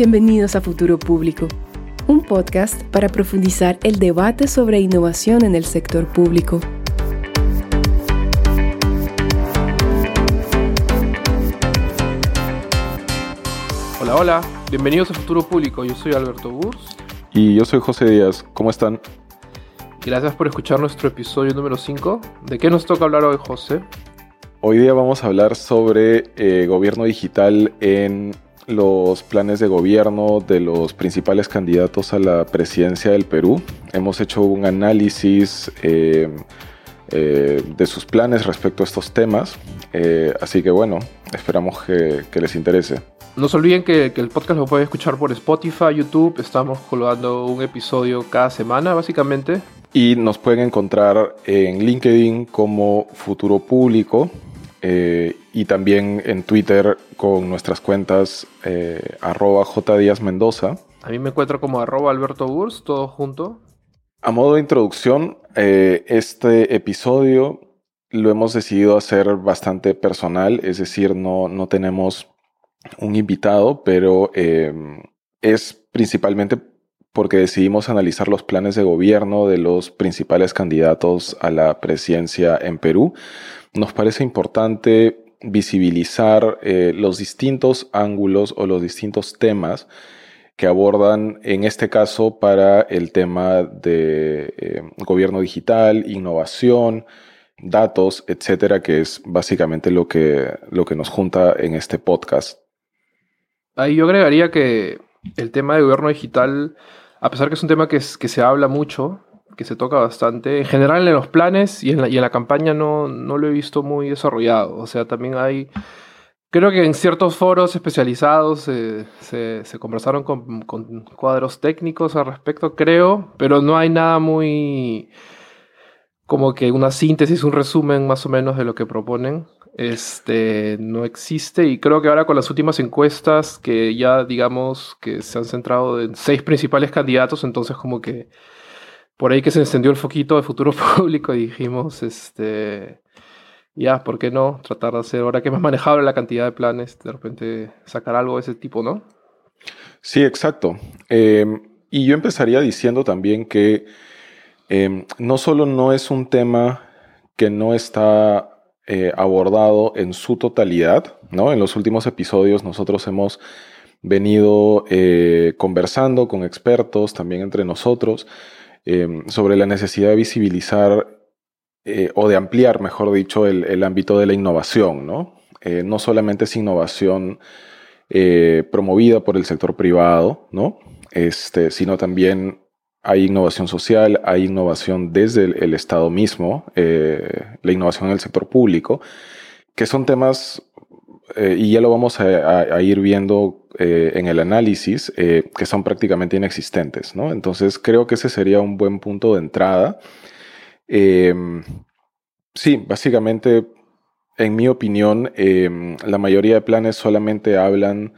Bienvenidos a Futuro Público, un podcast para profundizar el debate sobre innovación en el sector público. Hola, hola, bienvenidos a Futuro Público. Yo soy Alberto Burs. Y yo soy José Díaz. ¿Cómo están? Gracias por escuchar nuestro episodio número 5. ¿De qué nos toca hablar hoy, José? Hoy día vamos a hablar sobre eh, gobierno digital en los planes de gobierno de los principales candidatos a la presidencia del Perú. Hemos hecho un análisis eh, eh, de sus planes respecto a estos temas. así que bueno, esperamos que, les interese. No se olviden que, que, el podcast lo pueden escuchar por Spotify, YouTube. Estamos colgando un episodio cada semana, básicamente. Y nos pueden encontrar en LinkedIn como Futuro Público eh, y también en Twitter con nuestras cuentas eh, arroba Mendoza. A mí me encuentro como arroba Alberto Burs, todo junto. A modo de introducción, eh, este episodio lo hemos decidido hacer bastante personal, es decir, no, no tenemos un invitado, pero es principalmente porque decidimos analizar los planes de gobierno de los principales candidatos a la presidencia en Perú nos parece importante visibilizar eh, los distintos ángulos o los distintos temas que abordan, en este caso, para el tema de eh, gobierno digital, innovación, datos, etcétera, que es básicamente lo que, lo que nos junta en este podcast. Ahí yo agregaría que el tema de gobierno digital, a pesar que es un tema que, que se habla mucho, que se toca bastante. En general en los planes y en la, y en la campaña no, no lo he visto muy desarrollado. O sea, también hay... Creo que en ciertos foros especializados se, se, conversaron con, con, cuadros técnicos al respecto, creo, pero no hay nada muy como que una síntesis, un resumen más o menos de lo que proponen. Este no existe y creo que ahora con las últimas encuestas que ya digamos que se han centrado en seis principales candidatos, entonces como que por ahí que se encendió el foquito de futuro público y dijimos, este, ya, ¿por qué no tratar de hacer, ahora que hemos manejado la cantidad de planes, de repente sacar algo de ese tipo, ¿no? Sí, exacto. Em, y yo empezaría diciendo también que em, no solo no es un tema que no está eh, abordado en su totalidad, ¿no? En los últimos episodios nosotros hemos venido eh, conversando con expertos, también entre nosotros, Em, sobre la necesidad de visibilizar eh, o de ampliar, mejor dicho, el, ámbito de la innovación, ¿no? Eh, no solamente es innovación eh, promovida por el sector privado, ¿no? Este, sino también hay innovación social, hay innovación desde el, Estado mismo, la innovación en el sector público, que son temas eh, y ya lo vamos a, ir viendo eh, en el análisis, eh, que son prácticamente inexistentes, ¿no? Entonces creo que ese sería un buen punto de entrada. Em, sí, básicamente, en mi opinión, em, la mayoría de planes solamente hablan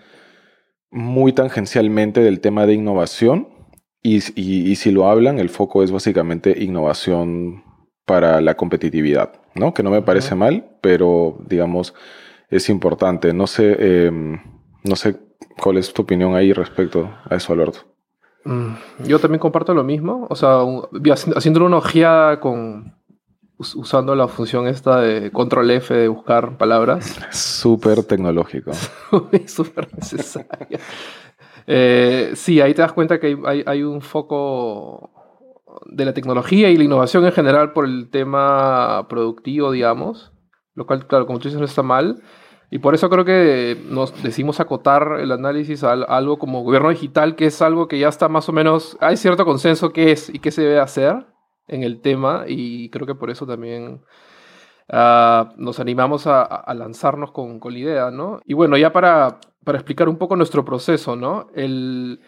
muy tangencialmente del tema de innovación y, y si lo hablan, el foco es básicamente innovación para la competitividad, ¿no? Que no me parece mal, pero digamos es importante. No sé, em, no sé cuál es tu opinión ahí respecto a eso, Alberto. Mm, yo también comparto lo mismo. O sea, haciendo una ojeada con usando la función esta de control F de buscar palabras. Súper tecnológico. Súper necesario. Eh, sí, ahí te das cuenta que hay, hay, un foco de la tecnología y la innovación en general por el tema productivo, digamos. Lo cual, claro, como tú dices, no está mal. Y por eso creo que nos decimos acotar el análisis a algo como gobierno digital, que es algo que ya está más o menos, hay cierto consenso qué es y qué se debe hacer en el tema, y creo que por eso también uh, nos animamos a, a lanzarnos con, con, la idea, ¿no? Y bueno, ya para, para explicar un poco nuestro proceso, ¿no? El,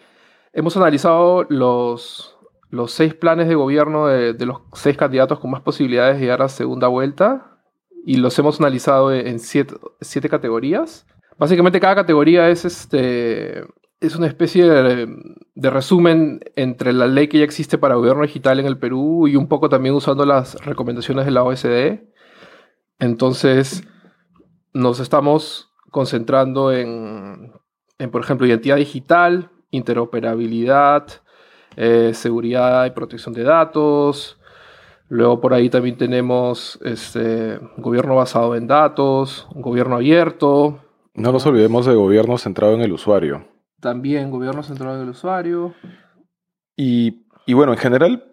hemos analizado los, los seis planes de gobierno de, los seis candidatos con más posibilidades de llegar a segunda vuelta y los hemos analizado en siete, siete categorías. Básicamente cada categoría es, este, es una especie de, de, resumen entre la ley que ya existe para gobierno digital en el Perú y un poco también usando las recomendaciones de la OSD. Entonces nos estamos concentrando en, en, por ejemplo, identidad digital, interoperabilidad, eh, seguridad y protección de datos. Luego por ahí también tenemos este, gobierno basado en datos, gobierno abierto. No nos olvidemos de gobierno centrado en el usuario. También gobierno centrado en el usuario. Y, y bueno, en general,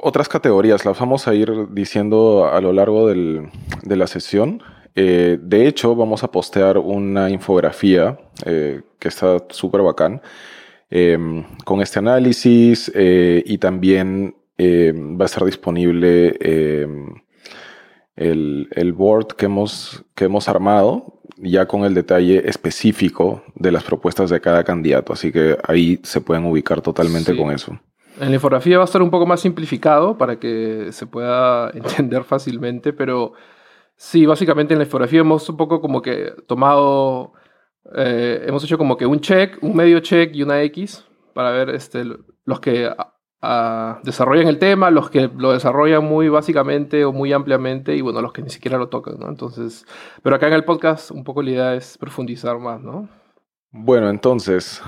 otras categorías las vamos a ir diciendo a lo largo del, de la sesión. Eh, de hecho, vamos a postear una infografía eh, que está súper bacán con este análisis eh, y también va a estar disponible em, el, el, board que hemos, que hemos armado ya con el detalle específico de las propuestas de cada candidato. Así que ahí se pueden ubicar totalmente con eso. En la infografía va a estar un poco más simplificado para que se pueda entender fácilmente, pero Sí, básicamente en la infografía hemos un poco como que tomado, eh, hemos hecho como que un check, un medio check y una X para ver este, los que desarrollan el tema, los que lo desarrollan muy básicamente o muy ampliamente y bueno, los que ni siquiera lo tocan, ¿no? Entonces, pero acá en el podcast un poco la idea es profundizar más, ¿no? Bueno, entonces,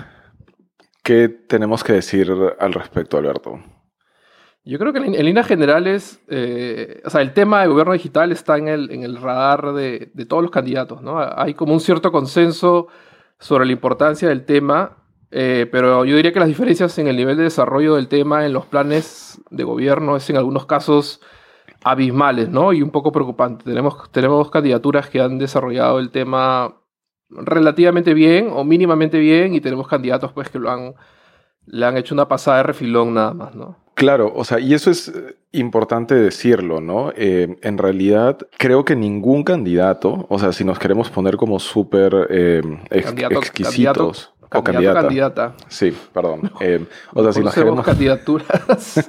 ¿qué tenemos que decir al respecto, Alberto? Yo creo que en, líneas generales, eh, o sea, el tema de gobierno digital está en el, en el radar de, de, todos los candidatos, ¿no? Hay como un cierto consenso sobre la importancia del tema, eh, pero yo diría que las diferencias en el nivel de desarrollo del tema en los planes de gobierno es en algunos casos abismales, ¿no? Y un poco preocupante. Tenemos, tenemos candidaturas que han desarrollado el tema relativamente bien o mínimamente bien y tenemos candidatos pues que lo han, le han hecho una pasada de refilón nada más, ¿no? Claro, o sea, y eso es eh, importante decirlo, ¿no? Eh, en realidad, creo que ningún candidato, o sea, si nos queremos poner como súper eh, exquisitos. O candidata. candidata. Sí, perdón. o sea, si nos queremos. candidaturas.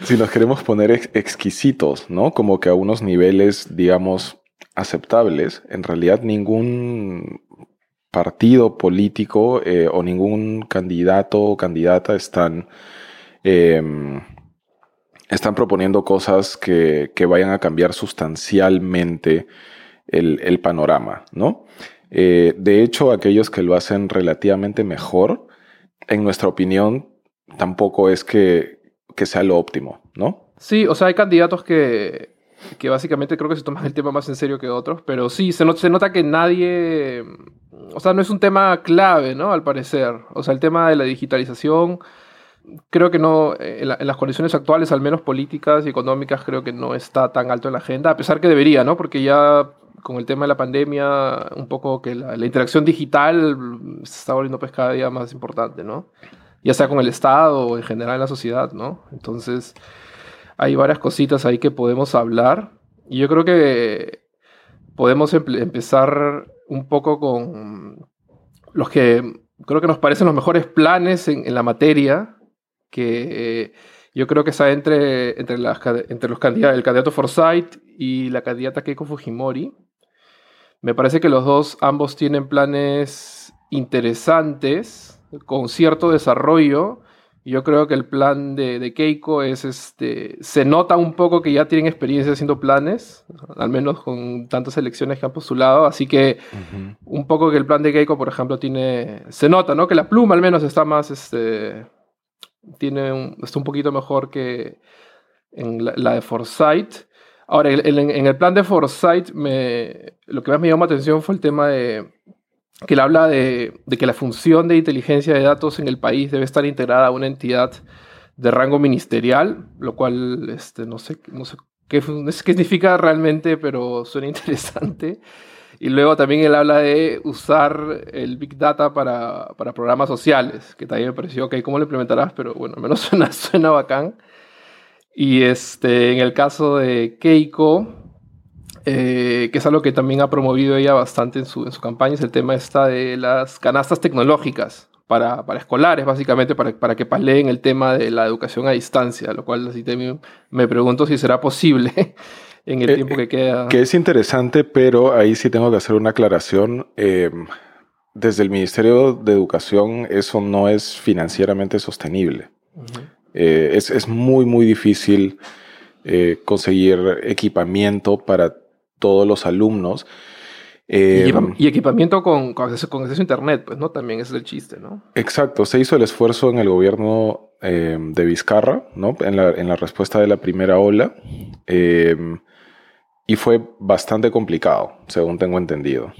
si nos queremos poner exquisitos, ¿no? Como que a unos niveles, digamos, aceptables, en realidad ningún partido político o ningún candidato o candidata están Em, están proponiendo cosas que, vayan a cambiar sustancialmente el, panorama, ¿no? Eh, de hecho, aquellos que lo hacen relativamente mejor, en nuestra opinión, tampoco es que, sea lo óptimo, ¿no? Sí, o sea, hay candidatos que, que básicamente creo que se toman el tema más en serio que otros, pero sí, se, se nota que nadie, o sea, no es un tema clave, ¿no? Al parecer. O sea, el tema de la digitalización creo que no, eh, en, las condiciones actuales, al menos políticas y económicas, creo que no está tan alto en la agenda, a pesar que debería, ¿no? Porque ya con el tema de la pandemia, un poco que la, interacción digital se está volviendo pues cada día más importante, ¿no? Ya sea con el Estado o en general en la sociedad, ¿no? Entonces, hay varias cositas ahí que podemos hablar. Y yo creo que podemos empezar un poco con los que creo que nos parecen los mejores planes en, en la materia, que eh, yo creo que está entre, entre, las, entre los candidatos, el candidato Forsyth y la candidata Keiko Fujimori. Me parece que los dos, ambos tienen planes interesantes, con cierto desarrollo. Yo creo que el plan de, Keiko es, este, se nota un poco que ya tienen experiencia haciendo planes, al menos con tantas elecciones que han postulado, así que un poco que el plan de Keiko, por ejemplo, tiene, se nota, ¿no? Que la pluma al menos está más, este, tiene un, está un poquito mejor que en la, de Foresight. Ahora, en, el plan de Foresight, me, lo que más me llamó la atención fue el tema de que él habla de, de, que la función de inteligencia de datos en el país debe estar integrada a una entidad de rango ministerial, lo cual este, no sé, no sé qué, qué significa realmente, pero suena interesante. Y luego también él habla de usar el Big Data para, para programas sociales, que también me pareció, ok, ¿cómo lo implementarás? Pero bueno, al menos suena, suena bacán. Y este, en el caso de Keiko, eh, que es algo que también ha promovido ella bastante en su, en su campaña, es el tema está de las canastas tecnológicas para, para escolares, básicamente, para, para que paleen el tema de la educación a distancia, lo cual así también me pregunto si será posible en el eh, tiempo que queda. Que es interesante, pero ahí sí tengo que hacer una aclaración. Eh, desde el Ministerio de Educación eso no es financieramente sostenible. Eh, es, es, muy, muy difícil conseguir equipamiento para todos los alumnos. Eh, y, equipamiento con, con, acceso, a Internet, pues, ¿no? También ese es el chiste, ¿no? Exacto, se hizo el esfuerzo en el gobierno eh, de Vizcarra, ¿no? En la, en la, respuesta de la primera ola. Eh, y fue bastante complicado, según tengo entendido.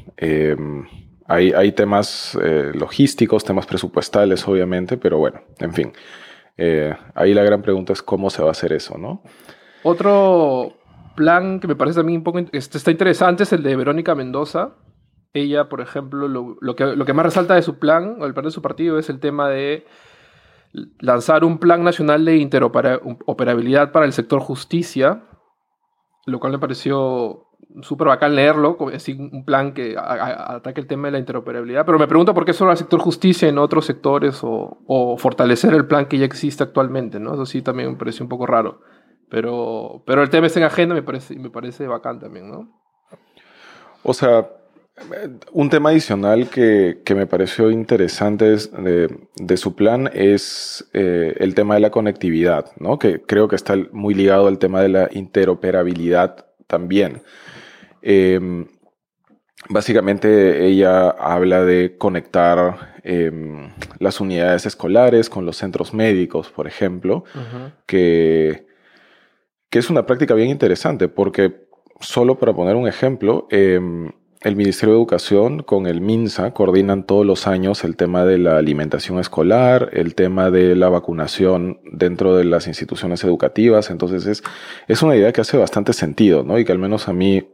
hay, hay, temas logísticos, temas presupuestales, obviamente, pero bueno, en fin. Ahí la gran pregunta es cómo se va a hacer eso, ¿no? Otro plan que me parece también un poco este, está interesante es el de Verónica Mendoza. Ella, por ejemplo, lo, que, lo que más resalta de su plan, o el plan de su partido, es el tema de lanzar un plan nacional de interoperabilidad para el sector justicia, lo cual me pareció súper bacán leerlo, como un plan que ataque el tema de la interoperabilidad, pero me pregunto por qué solo al sector justicia en otros sectores o, fortalecer el plan que ya existe actualmente, ¿no? Eso sí también me pareció un poco raro. Pero, pero el tema está en agenda me parece, me parece bacán también, ¿no? O sea, un tema adicional que, que me pareció interesante de, de, su plan es eh, el tema de la conectividad, ¿no? Que creo que está muy ligado al tema de la interoperabilidad también. Em, básicamente ella habla de conectar em, las unidades escolares con los centros médicos, por ejemplo, que que es una práctica bien interesante porque, solo para poner un ejemplo, em, el Ministerio de Educación con el MINSA coordinan todos los años el tema de la alimentación escolar, el tema de la vacunación dentro de las instituciones educativas. Entonces es, es una idea que hace bastante sentido, ¿no? Y que al menos a mí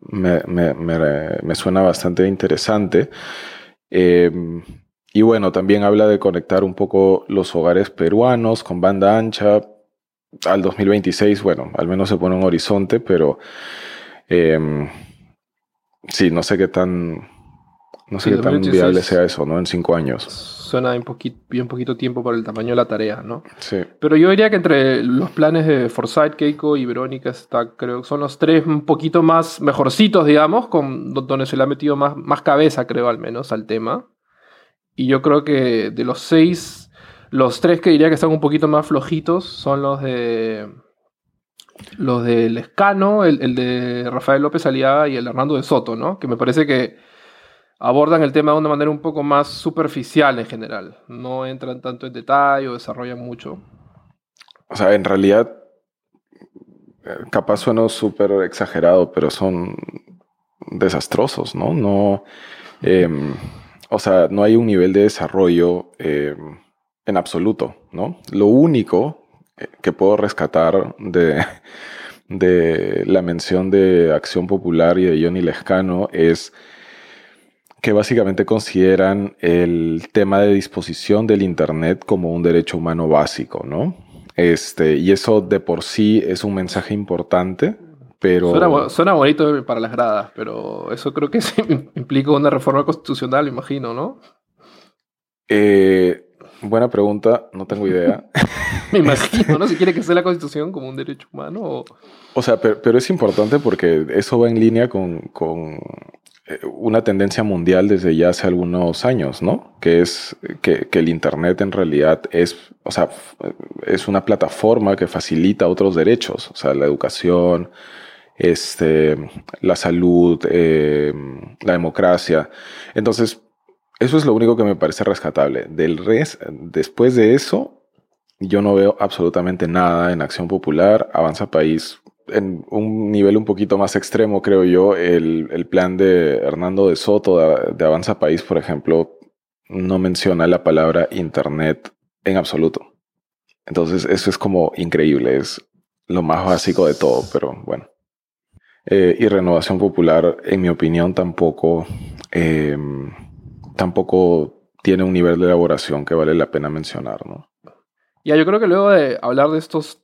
me, me, me, suena bastante interesante. Em, y bueno, también habla de conectar un poco los hogares peruanos con banda ancha, al 2026, bueno, al menos se pone un horizonte, pero eh, sí, no sé qué tan, no sé qué tan viable sea eso, ¿no? En cinco años. Suena un poquito, bien poquito tiempo para el tamaño de la tarea, ¿no? Sí. Pero yo diría que entre los planes de Forsyth, Keiko y Verónica está, creo que son los tres un poquito más mejorcitos, digamos, con donde se le ha metido más, más cabeza, creo, al menos, al tema. Y yo creo que de los seis los tres que diría que están un poquito más flojitos son los de. Los del Escano, el, de Rafael López Aliaga y el Hernando de Soto, ¿no? Que me parece que abordan el tema de una manera un poco más superficial en general. No entran tanto en detalle o desarrollan mucho. O sea, en realidad, eh, capaz suena súper exagerado, pero son desastrosos, ¿no? No. Em, o sea, no hay un nivel de desarrollo. Em, en absoluto, ¿no? Lo único eh, que puedo rescatar de, de la mención de Acción Popular y de Johnny Lescano es que básicamente consideran el tema de disposición del Internet como un derecho humano básico, ¿no? Este, y eso de por sí es un mensaje importante, pero... Suena, suena bonito para las gradas, pero eso creo que implica una reforma constitucional, imagino, ¿no? Eh, Buena pregunta, no tengo idea. Me imagino, ¿no? Si quiere que sea la constitución como un derecho humano. O, o sea, pero, es importante porque eso va en línea con, con, una tendencia mundial desde ya hace algunos años, ¿no? Que es que, que, el Internet en realidad es, o sea, es una plataforma que facilita otros derechos, o sea, la educación, este, la salud, eh, la democracia. Entonces, eso es lo único que me parece rescatable. Del res, después de eso, yo no veo absolutamente nada en Acción Popular. Avanza País en un nivel un poquito más extremo, creo yo. El, plan de Hernando de Soto de, Avanza País, por ejemplo, no menciona la palabra Internet en absoluto. Entonces, eso es como increíble. Es lo más básico de todo, pero bueno. Eh, y Renovación Popular, en mi opinión, tampoco. Eh, tampoco tiene un nivel de elaboración que vale la pena mencionar, ¿no? Ya, yo creo que luego de hablar de estos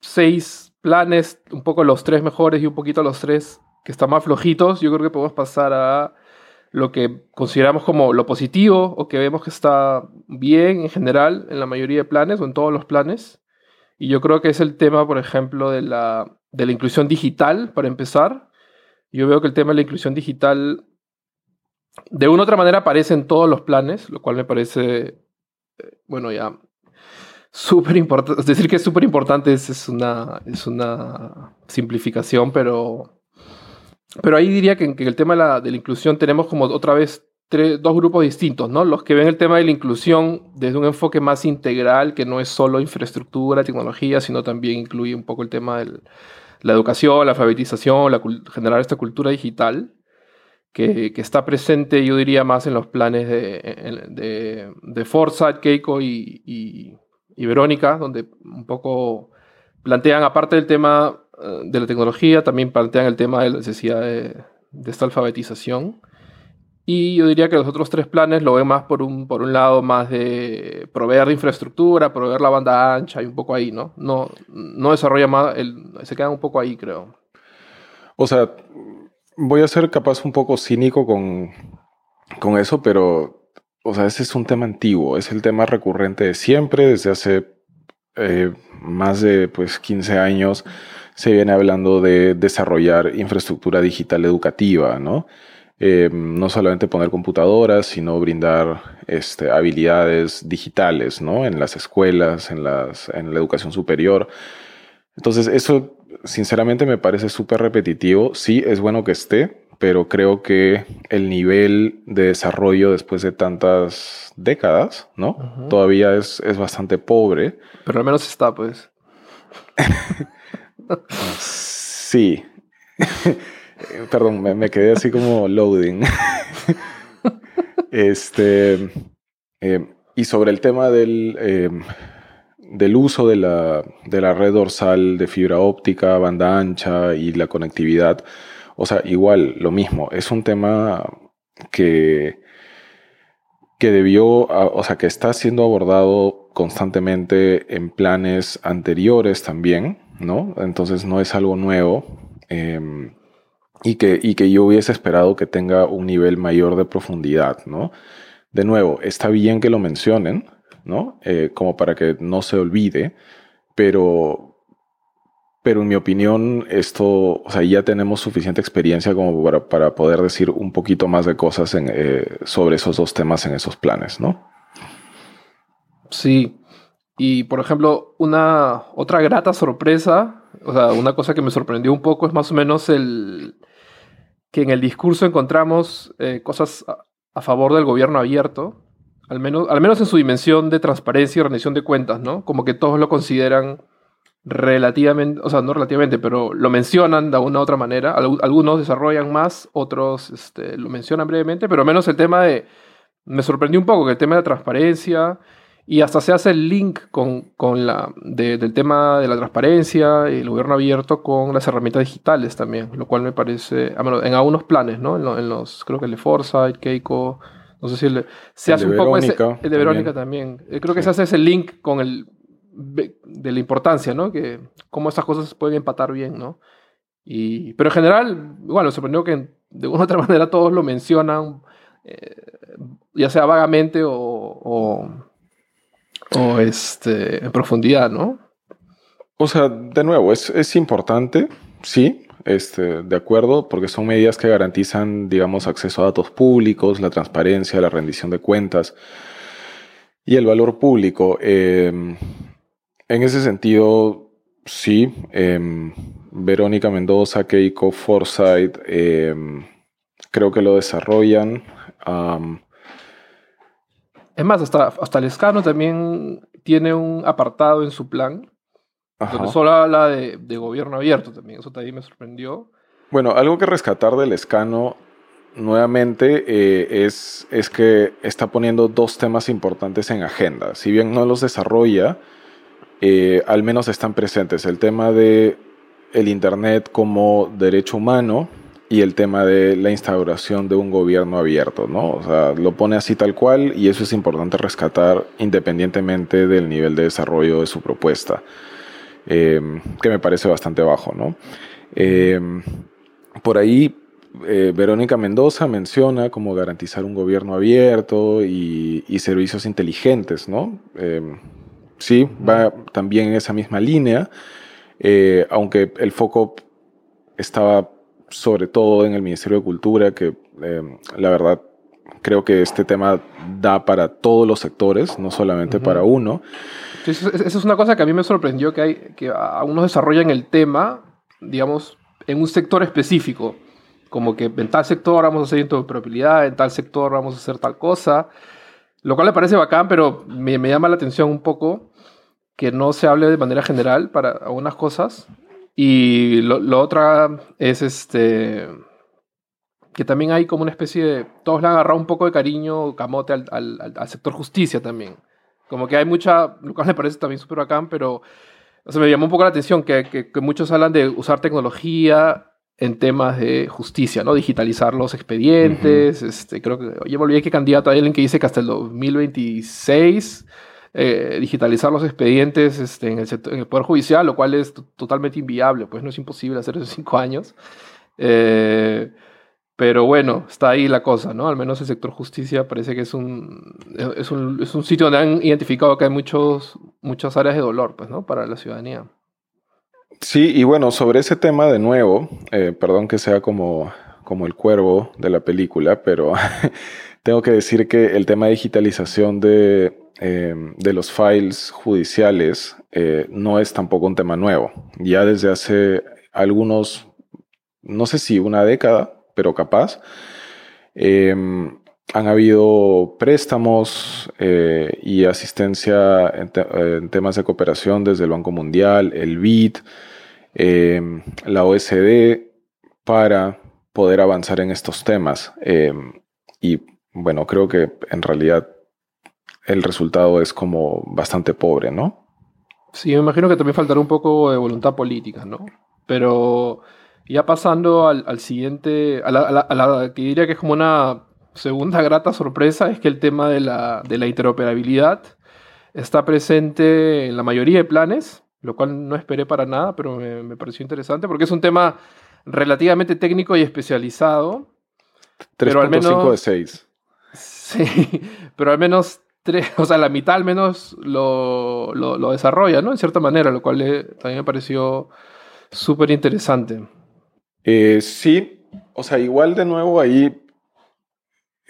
seis planes, un poco los tres mejores y un poquito los tres que están más flojitos, yo creo que podemos pasar a lo que consideramos como lo positivo o que vemos que está bien en general en la mayoría de planes o en todos los planes. Y yo creo que es el tema, por ejemplo, de la, de la inclusión digital, para empezar. Yo veo que el tema de la inclusión digital de una u otra manera aparece en todos los planes, lo cual me parece, eh, bueno, ya súper importante. Es decir que es súper importante es, una, es una simplificación, pero pero ahí diría que, en el tema de la, de la, inclusión tenemos como otra vez dos grupos distintos, ¿no? Los que ven el tema de la inclusión desde un enfoque más integral, que no es solo infraestructura, tecnología, sino también incluye un poco el tema de la educación, la alfabetización, generar esta cultura digital. Que, que, está presente, yo diría, más en los planes de, de, Forza, Keiko y, y Verónica, donde un poco plantean, aparte del tema eh, de la tecnología, también plantean el tema de la necesidad de, esta alfabetización. Y yo diría que los otros tres planes lo ven más por un, por un lado más de proveer de infraestructura, proveer la banda ancha y un poco ahí, ¿no? No, no desarrolla más, el, se quedan un poco ahí, creo. O sea, voy a ser capaz un poco cínico con, con eso, pero, o sea, ese es un tema antiguo, es el tema recurrente de siempre, desde hace eh, más de pues 15 años se viene hablando de desarrollar infraestructura digital educativa, ¿no? Eh, no solamente poner computadoras, sino brindar este, habilidades digitales, ¿no? En las escuelas, en, las, en la educación superior. Entonces, eso sinceramente me parece súper repetitivo. Sí, es bueno que esté, pero creo que el nivel de desarrollo después de tantas décadas, ¿no? Todavía es, es bastante pobre. Pero al menos está, pues. sí. Perdón, me, quedé así como loading. este. Eh, y sobre el tema del, eh, del uso de la, de la red dorsal de fibra óptica, banda ancha y la conectividad, o sea, igual, lo mismo, es un tema que, que debió, o sea, que está siendo abordado constantemente en planes anteriores también, ¿no? Entonces no es algo nuevo em, y, que, y que yo hubiese esperado que tenga un nivel mayor de profundidad, ¿no? De nuevo, está bien que lo mencionen, ¿no? Eh, como para que no se olvide, pero, pero en mi opinión esto, o sea, ya tenemos suficiente experiencia como para, para poder decir un poquito más de cosas eh, sobre esos dos temas en esos planes, ¿no? Sí, y por ejemplo, una otra grata sorpresa, o sea, una cosa que me sorprendió un poco es más o menos el que en el discurso encontramos eh, cosas a, favor del gobierno abierto, al menos, al menos en su dimensión de transparencia y rendición de cuentas, ¿no? Como que todos lo consideran relativamente, o sea, no relativamente, pero lo mencionan de una u otra manera. Algunos desarrollan más, otros este, lo mencionan brevemente, pero menos el tema de... Me sorprendió un poco que el tema de la transparencia y hasta se hace el link con, con la, del tema de la transparencia y el gobierno abierto con las herramientas digitales también, lo cual me parece, en algunos planes, ¿no? En, los, creo que el de Foresight, Keiko, no sé si se hace un poco ese, el de Verónica también. Eh, creo que se hace ese link con el de la importancia, ¿no? Que cómo estas cosas pueden empatar bien, ¿no? Y, pero en general, bueno, sorprendió que de una u otra manera todos lo mencionan, eh, ya sea vagamente o o este, en profundidad, ¿no? O sea, de nuevo, es, es importante, sí, este, de acuerdo, porque son medidas que garantizan, digamos, acceso a datos públicos, la transparencia, la rendición de cuentas y el valor público. Em, en ese sentido, sí, em, Verónica Mendoza, Keiko Forsyth, em, creo que lo desarrollan. Es más, hasta, hasta el escano también tiene un apartado en su plan. Donde solo habla de, gobierno abierto también. Eso también me sorprendió. Bueno, algo que rescatar del escano nuevamente eh, es, es que está poniendo dos temas importantes en agenda. Si bien no los desarrolla, eh, al menos están presentes. El tema de el Internet como derecho humano y el tema de la instauración de un gobierno abierto, ¿no? O sea, lo pone así tal cual y eso es importante rescatar independientemente del nivel de desarrollo de su propuesta, eh, que me parece bastante bajo, ¿no? Eh, por ahí, Verónica Mendoza menciona cómo garantizar un gobierno abierto y servicios inteligentes, ¿no? Sí, va también en esa misma línea, aunque el foco estaba sobre todo en el Ministerio de Cultura, que eh, la verdad creo que este tema da para todos los sectores, no solamente para uno. Esa es una cosa que a mí me sorprendió, que, hay, que algunos desarrollan el tema, digamos, en un sector específico. como que en tal sector vamos a hacer interoperabilidad, en tal sector vamos a hacer tal cosa, lo cual me parece bacán, pero me, me llama la atención un poco que no se hable de manera general para algunas cosas. Y lo, otra es este que también hay como una especie de... Todos le han agarrado un poco de cariño, camote al, al, al sector justicia también. Como que hay mucha... Lo cual me parece también súper bacán, pero... O sea, me llamó un poco la atención que, que muchos hablan de usar tecnología en temas de justicia, ¿no? Digitalizar los expedientes. Uh -huh. este, creo que, oye, me olvidé que candidato hay alguien que dice que hasta el 2026 eh, digitalizar los expedientes este, en, el sector, en, el Poder Judicial, lo cual es totalmente inviable, pues no es imposible hacer eso en cinco años. Eh, pero bueno, está ahí la cosa, ¿no? Al menos el sector justicia parece que es un, es un, es un sitio donde han identificado que hay muchos, muchas áreas de dolor, pues, ¿no? Para la ciudadanía. Sí, y bueno, sobre ese tema de nuevo, eh, perdón que sea como, como el cuervo de la película, pero tengo que decir que el tema de digitalización de, eh, de los files judiciales eh, no es tampoco un tema nuevo. Ya desde hace algunos, no sé si una década, pero capaz, eh, han habido préstamos eh, y asistencia en, te en, temas de cooperación desde el Banco Mundial, el BID, eh, la OSD, para poder avanzar en estos temas. Eh, y bueno, creo que en realidad el resultado es como bastante pobre, ¿no? Sí, me imagino que también faltará un poco de voluntad política, ¿no? Pero ya pasando al, siguiente, a la, que diría que es como una segunda grata sorpresa, es que el tema de la, de la interoperabilidad está presente en la mayoría de planes, lo cual no esperé para nada, pero me, me pareció interesante porque es un tema relativamente técnico y especializado. 3.5 de 6. Sí, pero al menos tres, o sea, la mitad al menos lo, lo, lo desarrolla, ¿no? En cierta manera, lo cual eh, también me pareció súper interesante. Eh, sí, o sea, igual de nuevo ahí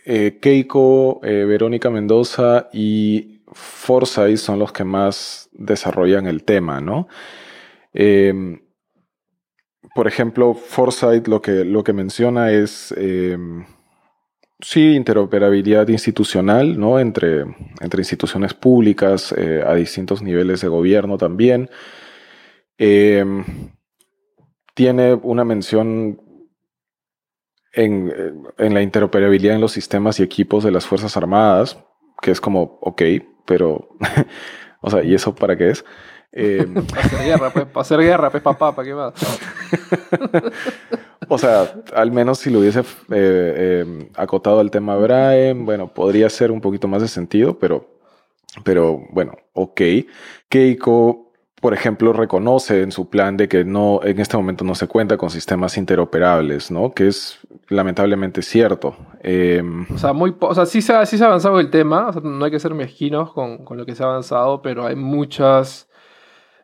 eh, Keiko, eh, Verónica Mendoza y Forsyth son los que más desarrollan el tema, ¿no? Eh, por ejemplo, Forsyth lo que, lo que menciona es, em, sí, interoperabilidad institucional, ¿no? Entre, entre instituciones públicas eh, a distintos niveles de gobierno también. Em, tiene una mención en, en, la interoperabilidad en los sistemas y equipos de las Fuerzas Armadas, que es como, ok, pero, o sea, ¿y eso para qué es? Eh, para hacer guerra, pues, para hacer guerra, pues papá, ¿para qué más? o sea, al menos si lo hubiese eh, eh, acotado al tema Brian, bueno, podría ser un poquito más de sentido, pero, pero bueno, ok. Keiko por ejemplo, reconoce en su plan de que no, en este momento no se cuenta con sistemas interoperables, ¿no? Que es lamentablemente cierto. Eh, o sea, muy, o sea, sí se, ha, sí se ha avanzado el tema, o sea, no hay que ser mezquinos con, con, lo que se ha avanzado, pero hay muchas,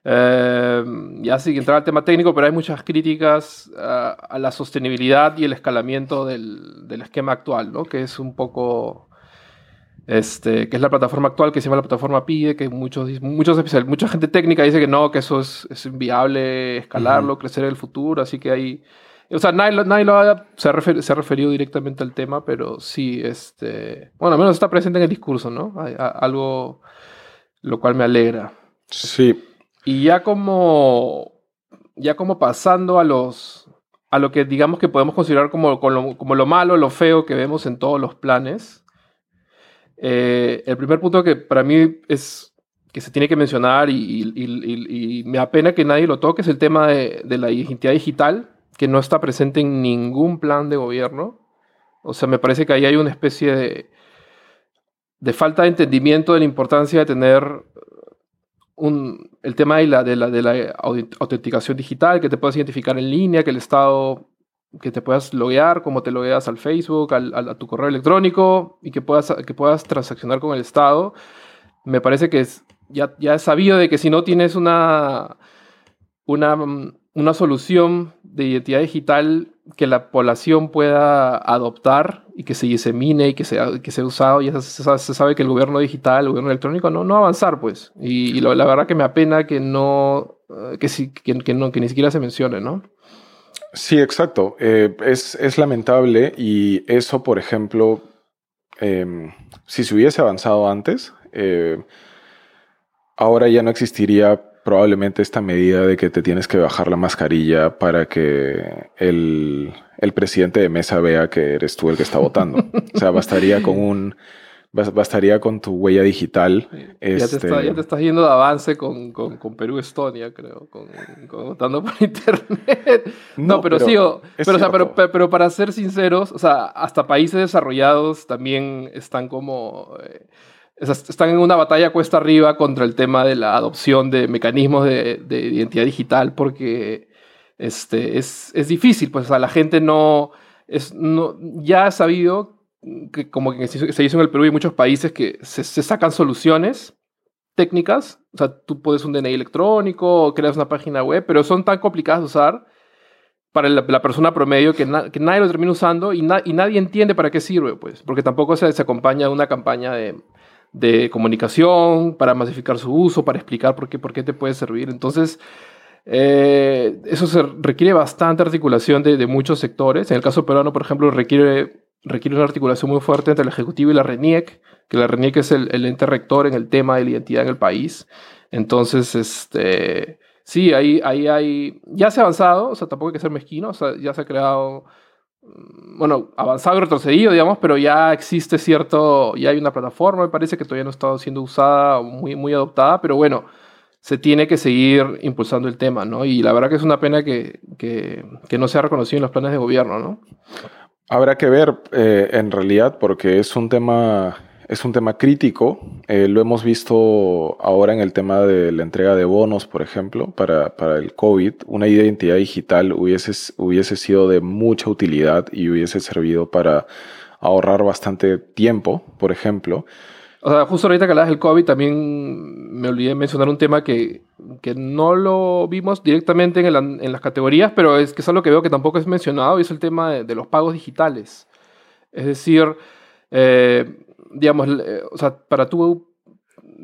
eh, ya sin entrar al tema técnico, pero hay muchas críticas uh, a la sostenibilidad y el escalamiento del, del esquema actual, ¿no? Que es un poco este, que es la plataforma actual que se llama la plataforma PIDE, que muchos, muchos mucha gente técnica dice que no, que eso es, es inviable escalarlo, uh -huh. crecer en el futuro, así que hay... O sea, nadie, nadie lo ha, se, ha refer, se, ha referido directamente al tema, pero sí, este, bueno, al menos está presente en el discurso, ¿no? Hay, hay, algo lo cual me alegra. Sí. Y ya como, ya como pasando a los, a lo que digamos que podemos considerar como, como, lo, como lo malo, lo feo que vemos en todos los planes, eh, el primer punto que para mí es que se tiene que mencionar y, y, y, y me apena que nadie lo toque es el tema de, de, la identidad digital, que no está presente en ningún plan de gobierno. O sea, me parece que ahí hay una especie de, de falta de entendimiento de la importancia de tener un, el tema de la, de, la, autenticación digital, que te puedas identificar en línea, que el Estado que te puedas loguear, como te logueas al Facebook, al, a tu correo electrónico y que puedas, que puedas transaccionar con el Estado. Me parece que es, ya, ya es sabido de que si no tienes una, una, una solución de identidad digital que la población pueda adoptar y que se disemine y que sea, que sea usado, ya se, se, sabe que el gobierno digital, el gobierno electrónico no, no avanzar, pues. Y, y lo, la verdad que me apena que no, que, si, que, que, no, que ni siquiera se mencione, ¿no? Sí, exacto. Eh, es, es, lamentable y eso, por ejemplo, em, si se hubiese avanzado antes, eh, ahora ya no existiría probablemente esta medida de que te tienes que bajar la mascarilla para que el, el presidente de mesa vea que eres tú el que está votando. o sea, bastaría con un bastaría con tu huella digital. Ya, te este, ya, te estás yendo de avance con, con, con Perú-Estonia, creo, con, votando por internet. No, pero, sí, pero, o sea, pero, pero, para ser sinceros, o sea, hasta países desarrollados también están como... Eh, están en una batalla cuesta arriba contra el tema de la adopción de mecanismos de, de identidad digital porque este, es, es difícil, pues o sea, la gente no, es, no ya ha sabido que como que se hizo en el Perú y en muchos países que se, sacan soluciones técnicas, o sea, tú puedes un DNI electrónico o creas una página web, pero son tan complicadas de usar para la, persona promedio que, que, nadie lo termina usando y, y, nadie entiende para qué sirve, pues, porque tampoco se, se acompaña de una campaña de, de, comunicación para masificar su uso, para explicar por qué, por qué te puede servir. Entonces, eh, eso se requiere bastante articulación de, de, muchos sectores. En el caso peruano, por ejemplo, requiere requiere una articulación muy fuerte entre el Ejecutivo y la RENIEC, que la RENIEC es el, ente rector en el tema de la identidad en el país. Entonces, este, sí, ahí, ahí hay, ya se ha avanzado, o sea, tampoco hay que ser mezquino, o sea, ya se ha creado, bueno, avanzado y retrocedido, digamos, pero ya existe cierto, ya hay una plataforma, me parece que todavía no estado siendo usada, muy, muy adoptada, pero bueno, se tiene que seguir impulsando el tema, ¿no? Y la verdad que es una pena que, que, que no sea reconocido en los planes de gobierno, ¿no? Habrá que ver eh, en realidad porque es un tema, es un tema crítico. Eh, lo hemos visto ahora en el tema de la entrega de bonos, por ejemplo, para, para el COVID. Una identidad digital hubiese, hubiese sido de mucha utilidad y hubiese servido para ahorrar bastante tiempo, por ejemplo. O sea, justo ahorita que hablas del COVID, también me olvidé mencionar un tema que, que no lo vimos directamente en, en, las categorías, pero es que es algo que veo que tampoco es mencionado y es el tema de, los pagos digitales. Es decir, eh, digamos, o sea, para tú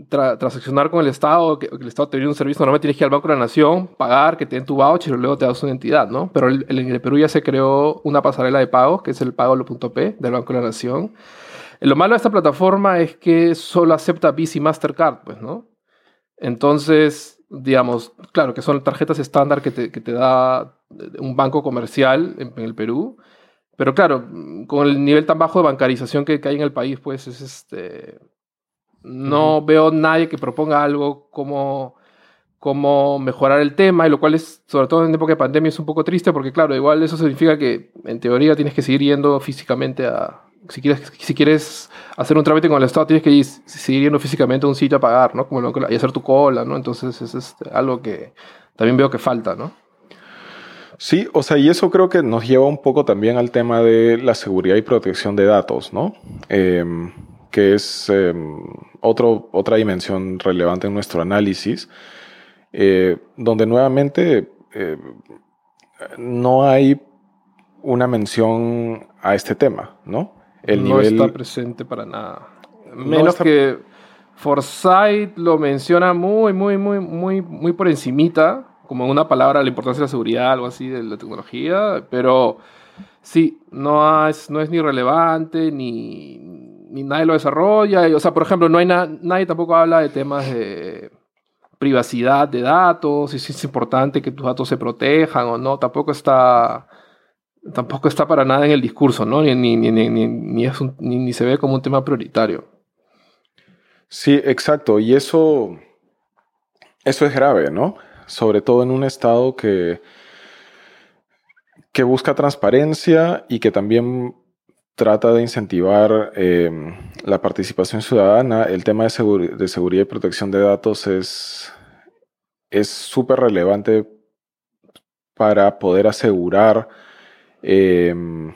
transaccionar con el Estado, que, el Estado te brinda un servicio, normalmente tienes que ir al Banco de la Nación, pagar, que te den tu voucher y luego te das una entidad, ¿no? Pero en el, Perú ya se creó una pasarela de pagos, que es el pago.p del Banco de la Nación lo malo de esta plataforma es que solo acepta Visa y Mastercard, pues, ¿no? Entonces, digamos, claro, que son tarjetas estándar que te, que te da un banco comercial en, el Perú. Pero claro, con el nivel tan bajo de bancarización que, hay en el país, pues es este. No veo nadie que proponga algo como, como mejorar el tema, y lo cual es, sobre todo en época de pandemia, es un poco triste porque, claro, igual eso significa que en teoría tienes que seguir yendo físicamente a, si quieres, si quieres hacer un trámite con el Estado, tienes que ir, seguir yendo físicamente a un sitio a pagar, ¿no? Como y hacer tu cola, ¿no? Entonces es este, algo que también veo que falta, ¿no? Sí, o sea, y eso creo que nos lleva un poco también al tema de la seguridad y protección de datos, ¿no? Em, que es em, otro, otra dimensión relevante en nuestro análisis, eh, donde nuevamente eh, no hay una mención a este tema, ¿no? no está presente para nada. Menos que Forsyth lo menciona muy, muy, muy, muy, muy por encimita, como una palabra la importancia de la seguridad, algo así de la tecnología, pero sí, no es, no es ni relevante, ni, ni nadie lo desarrolla. O sea, por ejemplo, no hay nadie tampoco habla de temas de privacidad de datos, si es importante que tus datos se protejan o no, tampoco está tampoco está para nada en el discurso, ¿no? Ni, ni, ni, ni se ve como un tema prioritario. Sí, exacto. Y eso, eso es grave, ¿no? Sobre todo en un Estado que, que busca transparencia y que también trata de incentivar em, la participación ciudadana. El tema de, de, seguridad y protección de datos es súper relevante para poder asegurar Em,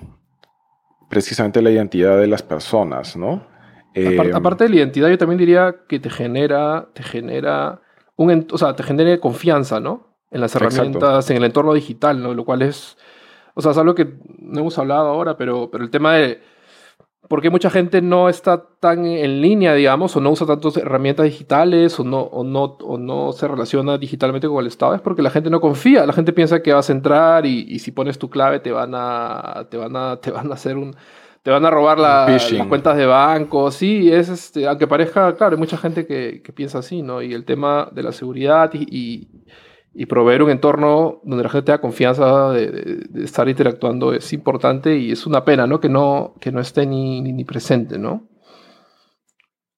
precisamente la identidad de las personas, ¿no? Em, aparte, de la identidad, yo también diría que te genera, te genera, un, o sea, te genera confianza, ¿no? En las herramientas, en el entorno digital, ¿no? Lo cual es, o sea, es algo que no hemos hablado ahora, pero, pero el tema de, porque mucha gente no está tan en línea, digamos, o no usa tantas herramientas digitales, o no, o no, o no se relaciona digitalmente con el Estado, es porque la gente no confía. La gente piensa que vas a entrar y, si pones tu clave te van a, te van a, te van a hacer un, te van a robar las cuentas de banco. Sí, es este, aunque parezca, claro, hay mucha gente que, que piensa así, ¿no? Y el tema de la seguridad y y proveer un entorno donde la gente tenga confianza de, estar interactuando es importante y es una pena, ¿no? Que no, que no esté ni, ni, presente, ¿no?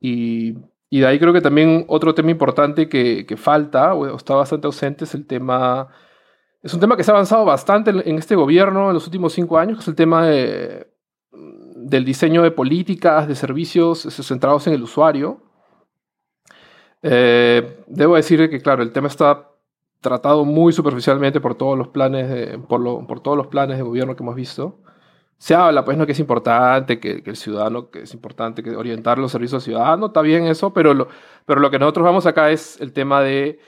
Y, y, de ahí creo que también otro tema importante que, que, falta o está bastante ausente es el tema... Es un tema que se ha avanzado bastante en, este gobierno en los últimos cinco años, que es el tema de, del diseño de políticas, de servicios centrados en el usuario. Eh, debo decir que, claro, el tema está tratado muy superficialmente por todos los planes de, por, por, todos los planes de gobierno que hemos visto. Se habla, pues, no que es importante, que, el ciudadano, que es importante que orientar los servicios al ciudadano, está bien eso, pero lo, pero lo que nosotros vamos acá es el tema de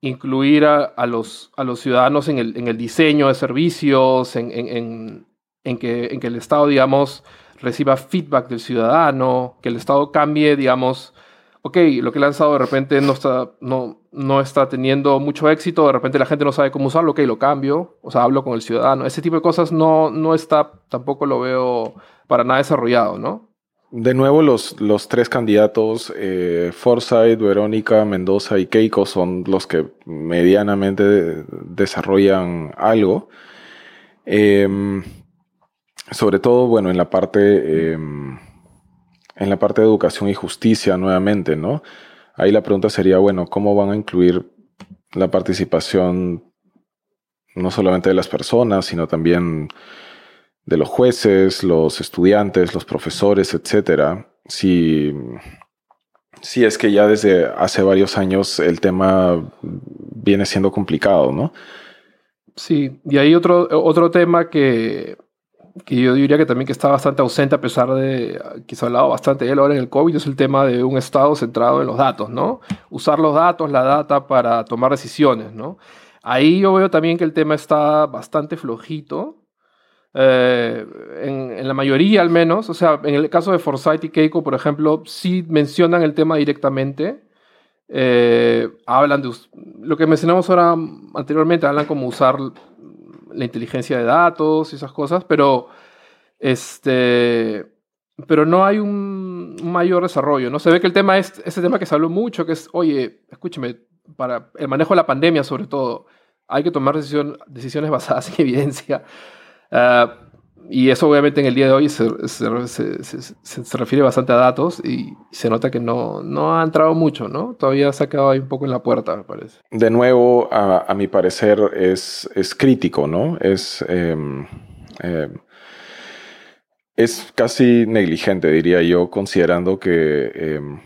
incluir a, los, a los ciudadanos en el, en el diseño de servicios, en, en, en, que, en que el Estado, digamos, reciba feedback del ciudadano, que el Estado cambie, digamos, ok, lo que he lanzado de repente no está, no, no está teniendo mucho éxito, de repente la gente no sabe cómo usarlo, ok, lo cambio, o sea, hablo con el ciudadano. Ese tipo de cosas no, no está, tampoco lo veo para nada desarrollado, ¿no? De nuevo, los, los tres candidatos, eh, Forsyth, Verónica, Mendoza y Keiko, son los que medianamente desarrollan algo. Em, sobre todo, bueno, en la parte em, en la parte de educación y justicia nuevamente, ¿no? Ahí la pregunta sería, bueno, ¿cómo van a incluir la participación no solamente de las personas, sino también de los jueces, los estudiantes, los profesores, etcétera? Si, si es que ya desde hace varios años el tema viene siendo complicado, ¿no? Sí, y hay otro, otro tema que que yo diría que también que está bastante ausente a pesar de que se ha hablado bastante de él ahora en el COVID, es el tema de un Estado centrado en los datos, ¿no? Usar los datos, la data para tomar decisiones, ¿no? Ahí yo veo también que el tema está bastante flojito, eh, en, la mayoría al menos, o sea, en el caso de Forsyth y Keiko, por ejemplo, sí mencionan el tema directamente, eh, hablan de lo que mencionamos ahora anteriormente, hablan como usar la inteligencia de datos y esas cosas, pero, este, pero no hay un, mayor desarrollo, ¿no? Se ve que el tema es ese tema que se habló mucho, que es, oye, escúcheme, para el manejo de la pandemia sobre todo, hay que tomar decisiones basadas en evidencia. Ah, y eso obviamente en el día de hoy se, se, refiere bastante a datos y se nota que no, no ha entrado mucho, ¿no? Todavía se ha quedado ahí un poco en la puerta, me parece. De nuevo, a, a mi parecer, es, es crítico, ¿no? Es, em, es casi negligente, diría yo, considerando que em,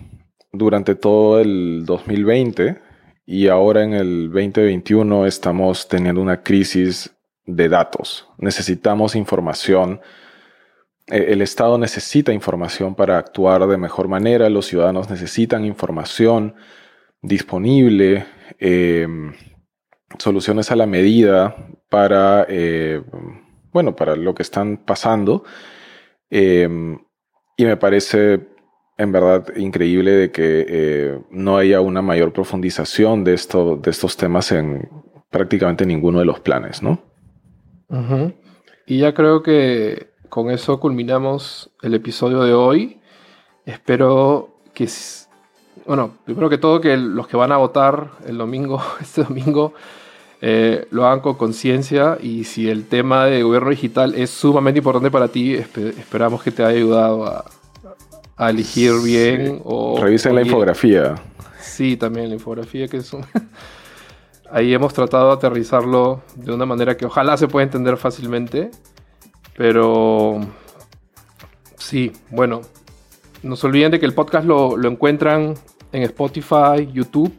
durante todo el 2020 y ahora en el 2021 estamos teniendo una crisis de datos. Necesitamos información. Eh, el Estado necesita información para actuar de mejor manera. Los ciudadanos necesitan información disponible, em, soluciones a la medida para, eh, bueno, para lo que están pasando. Em, y me parece en verdad increíble de que eh, no haya una mayor profundización de, esto, de estos temas en prácticamente ninguno de los planes, ¿no? Y ya creo que con eso culminamos el episodio de hoy. Espero que, bueno, primero que todo que los que van a votar el domingo, este domingo, eh, lo hagan con conciencia y si el tema de gobierno digital es sumamente importante para ti, esperamos que te haya ayudado a, elegir bien. O, Revisen la infografía. Sí, también la infografía que es un... ahí hemos tratado de aterrizarlo de una manera que ojalá se pueda entender fácilmente. Pero sí, bueno, no se olviden de que el podcast lo, encuentran en Spotify, YouTube.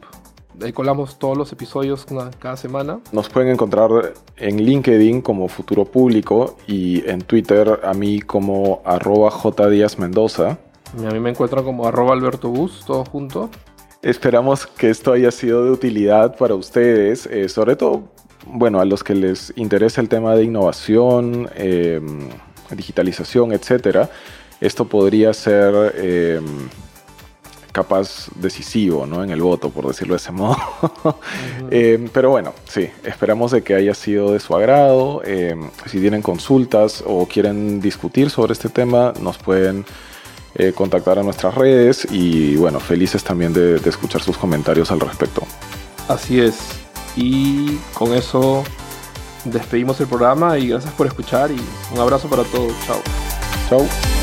Ahí colamos todos los episodios cada semana. Nos pueden encontrar en LinkedIn como Futuro Público y en Twitter a mí como arroba J. Mendoza. Y a mí me encuentran como arroba Alberto Bus, todo junto. Esperamos que esto haya sido de utilidad para ustedes, eh, sobre todo, bueno, a los que les interesa el tema de innovación, em, digitalización, etcétera. esto podría ser eh, capaz decisivo ¿no? en el voto, por decirlo de ese modo. Eh, pero bueno, sí, esperamos de que haya sido de su agrado. Eh, si tienen consultas o quieren discutir sobre este tema, nos pueden contactar a nuestras redes y bueno, felices también de, de escuchar sus comentarios al respecto. Así es. Y con eso despedimos el programa y gracias por escuchar y un abrazo para todos. Chao. Chao.